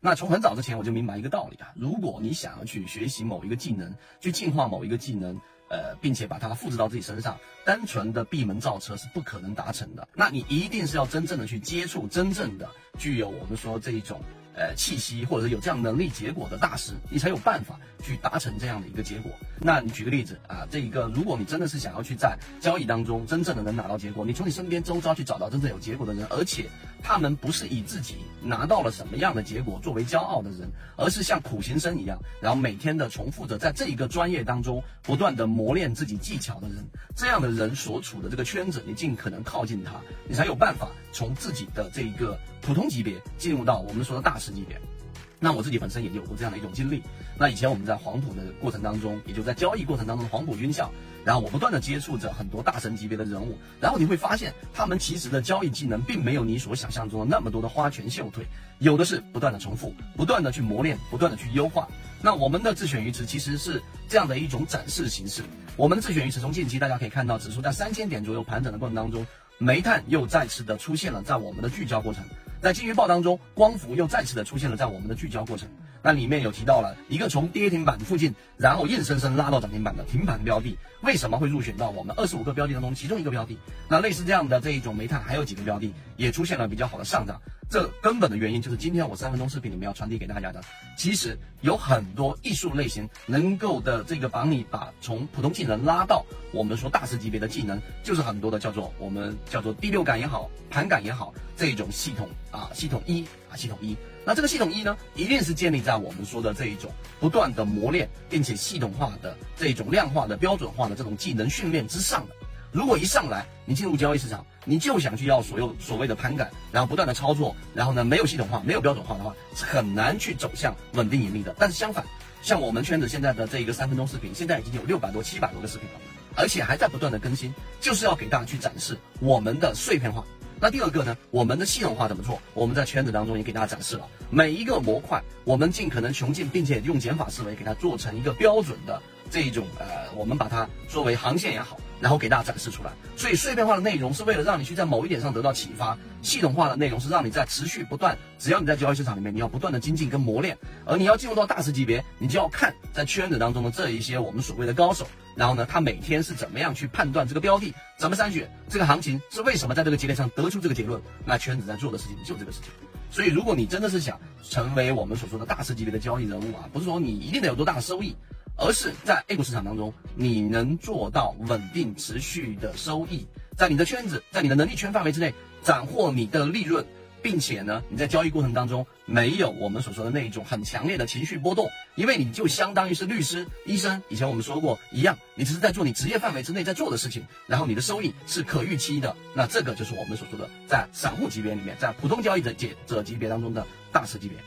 那从很早之前我就明白一个道理啊，如果你想要去学习某一个技能，去进化某一个技能，呃，并且把它复制到自己身上，单纯的闭门造车是不可能达成的。那你一定是要真正的去接触真正的具有我们说这一种。呃，气息或者是有这样能力结果的大师，你才有办法去达成这样的一个结果。那你举个例子啊，这一个，如果你真的是想要去在交易当中真正的能拿到结果，你从你身边周遭去找到真正有结果的人，而且他们不是以自己拿到了什么样的结果作为骄傲的人，而是像苦行僧一样，然后每天的重复着在这一个专业当中不断的磨练自己技巧的人，这样的人所处的这个圈子，你尽可能靠近他，你才有办法从自己的这一个普通级别进入到我们说的大师级别。那我自己本身也有过这样的一种经历。那以前我们在黄埔的过程当中，也就在交易过程当中的黄埔军校，然后我不断的接触着很多大神级别的人物，然后你会发现，他们其实的交易技能并没有你所想象中的那么多的花拳绣腿，有的是不断的重复，不断的去磨练，不断的去优化。那我们的自选鱼池其实是这样的一种展示形式。我们的自选鱼池从近期大家可以看到，指数在三千点左右盘整的过程当中，煤炭又再次的出现了在我们的聚焦过程。在金鱼报当中，光伏又再次的出现了在我们的聚焦过程。那里面有提到了一个从跌停板附近，然后硬生生拉到涨停板的停盘标的，为什么会入选到我们二十五个标的当中其中一个标的？那类似这样的这一种煤炭还有几个标的也出现了比较好的上涨。这根本的原因就是今天我三分钟视频里面要传递给大家的，其实有很多艺术类型能够的这个把你把从普通技能拉到我们说大师级别的技能，就是很多的叫做我们叫做第六感也好，盘感也好这种系统啊，系统一啊，系统一。那这个系统一呢，一定是建立在我们说的这一种不断的磨练，并且系统化的这种量化的标准化的这种技能训练之上的。如果一上来你进入交易市场，你就想去要所有所谓的盘感，然后不断的操作，然后呢没有系统化、没有标准化的话，是很难去走向稳定盈利的。但是相反，像我们圈子现在的这一个三分钟视频，现在已经有六百多、七百多个视频了，而且还在不断的更新，就是要给大家去展示我们的碎片化。那第二个呢，我们的系统化怎么做？我们在圈子当中也给大家展示了每一个模块，我们尽可能穷尽，并且用减法思维给它做成一个标准的这一种呃，我们把它作为航线也好。然后给大家展示出来，所以碎片化的内容是为了让你去在某一点上得到启发，系统化的内容是让你在持续不断，只要你在交易市场里面，你要不断的精进跟磨练，而你要进入到大师级别，你就要看在圈子当中的这一些我们所谓的高手，然后呢，他每天是怎么样去判断这个标的，怎么筛选这个行情是为什么在这个节点上得出这个结论，那圈子在做的事情就这个事情。所以如果你真的是想成为我们所说的大师级别的交易人物啊，不是说你一定得有多大的收益。而是在 A 股市场当中，你能做到稳定持续的收益，在你的圈子，在你的能力圈范围之内斩获你的利润。并且呢，你在交易过程当中没有我们所说的那一种很强烈的情绪波动，因为你就相当于是律师、医生，以前我们说过一样，你只是在做你职业范围之内在做的事情，然后你的收益是可预期的。那这个就是我们所说的在散户级别里面，在普通交易者者级别当中的大师级别。